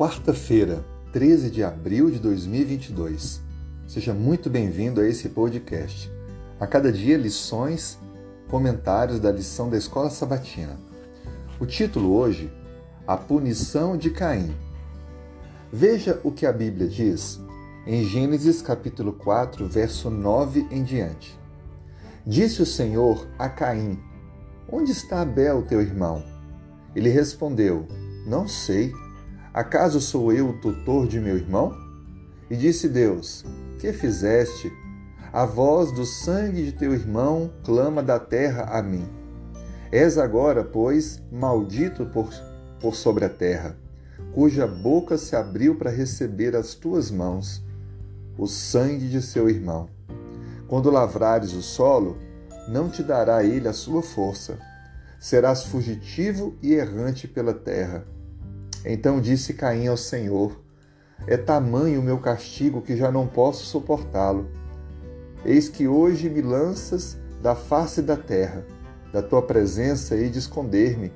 quarta-feira, 13 de abril de 2022. Seja muito bem-vindo a esse podcast. A cada dia, lições, comentários da lição da Escola Sabatina. O título hoje: A Punição de Caim. Veja o que a Bíblia diz em Gênesis capítulo 4, verso 9 em diante. Disse o Senhor a Caim: Onde está Abel, teu irmão? Ele respondeu: Não sei. Acaso sou eu o tutor de meu irmão? E disse Deus: Que fizeste? A voz do sangue de teu irmão clama da terra a mim. És agora, pois, maldito por, por sobre a terra, cuja boca se abriu para receber as tuas mãos o sangue de seu irmão. Quando lavrares o solo, não te dará ele a sua força. Serás fugitivo e errante pela terra então disse Caim ao Senhor: É tamanho o meu castigo que já não posso suportá-lo. Eis que hoje me lanças da face da terra, da tua presença hei de esconder-me.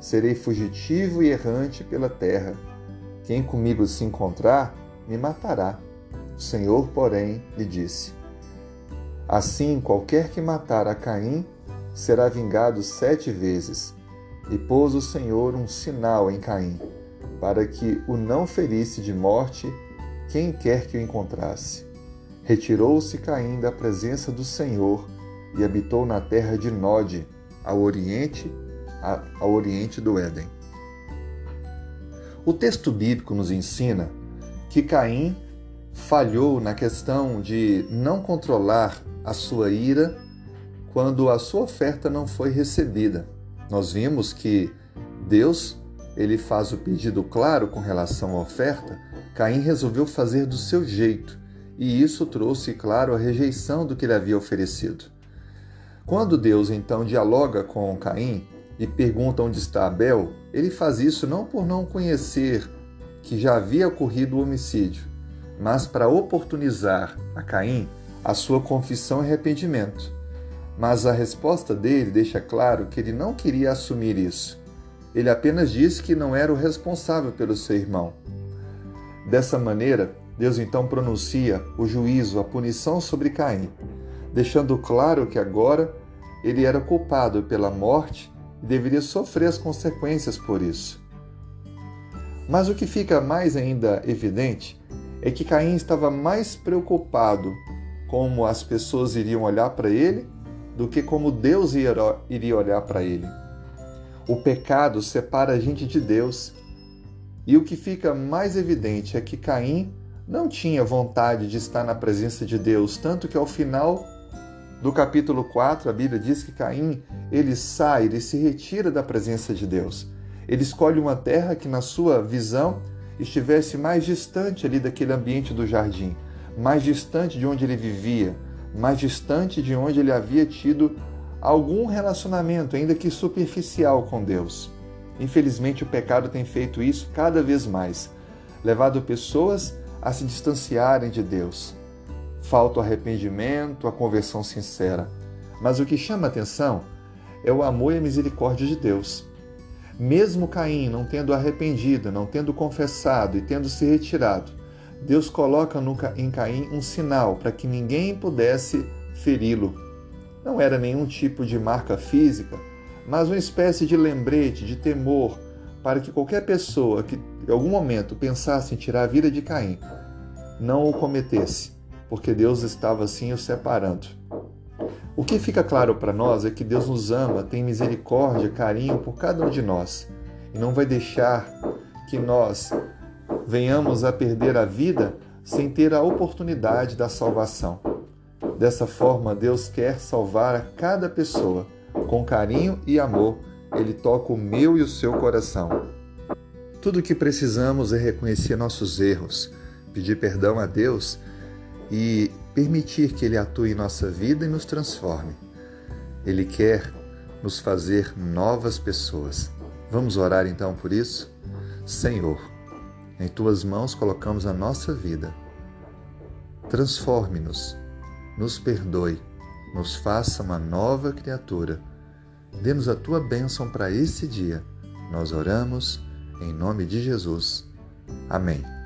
Serei fugitivo e errante pela terra. Quem comigo se encontrar, me matará. O Senhor, porém, lhe disse: Assim, qualquer que matar a Caim será vingado sete vezes. E pôs o Senhor um sinal em Caim para que o não ferisse de morte quem quer que o encontrasse. Retirou-se Caim da presença do Senhor e habitou na terra de Nod, ao oriente, ao oriente do Éden. O texto bíblico nos ensina que Caim falhou na questão de não controlar a sua ira quando a sua oferta não foi recebida. Nós vimos que Deus ele faz o pedido claro com relação à oferta, Caim resolveu fazer do seu jeito, e isso trouxe, claro, a rejeição do que ele havia oferecido. Quando Deus então dialoga com Caim e pergunta onde está Abel, ele faz isso não por não conhecer que já havia ocorrido o homicídio, mas para oportunizar a Caim a sua confissão e arrependimento. Mas a resposta dele deixa claro que ele não queria assumir isso. Ele apenas disse que não era o responsável pelo seu irmão. Dessa maneira, Deus então pronuncia o juízo, a punição sobre Caim, deixando claro que agora ele era culpado pela morte e deveria sofrer as consequências por isso. Mas o que fica mais ainda evidente é que Caim estava mais preocupado como as pessoas iriam olhar para ele do que como Deus iria olhar para ele. O pecado separa a gente de Deus. E o que fica mais evidente é que Caim não tinha vontade de estar na presença de Deus, tanto que ao final do capítulo 4, a Bíblia diz que Caim, ele sai, ele se retira da presença de Deus. Ele escolhe uma terra que na sua visão estivesse mais distante ali daquele ambiente do jardim, mais distante de onde ele vivia, mais distante de onde ele havia tido algum relacionamento, ainda que superficial, com Deus. Infelizmente, o pecado tem feito isso cada vez mais, levado pessoas a se distanciarem de Deus. Falta o arrependimento, a conversão sincera. Mas o que chama atenção é o amor e a misericórdia de Deus. Mesmo Caim não tendo arrependido, não tendo confessado e tendo se retirado, Deus coloca em Caim um sinal para que ninguém pudesse feri-lo, não era nenhum tipo de marca física, mas uma espécie de lembrete, de temor, para que qualquer pessoa que em algum momento pensasse em tirar a vida de Caim não o cometesse, porque Deus estava assim o separando. O que fica claro para nós é que Deus nos ama, tem misericórdia, carinho por cada um de nós e não vai deixar que nós venhamos a perder a vida sem ter a oportunidade da salvação. Dessa forma, Deus quer salvar a cada pessoa. Com carinho e amor, Ele toca o meu e o seu coração. Tudo o que precisamos é reconhecer nossos erros, pedir perdão a Deus e permitir que Ele atue em nossa vida e nos transforme. Ele quer nos fazer novas pessoas. Vamos orar então por isso? Senhor, em tuas mãos colocamos a nossa vida. Transforme-nos nos perdoe, nos faça uma nova criatura. Dê-nos a tua bênção para esse dia. Nós oramos em nome de Jesus. Amém.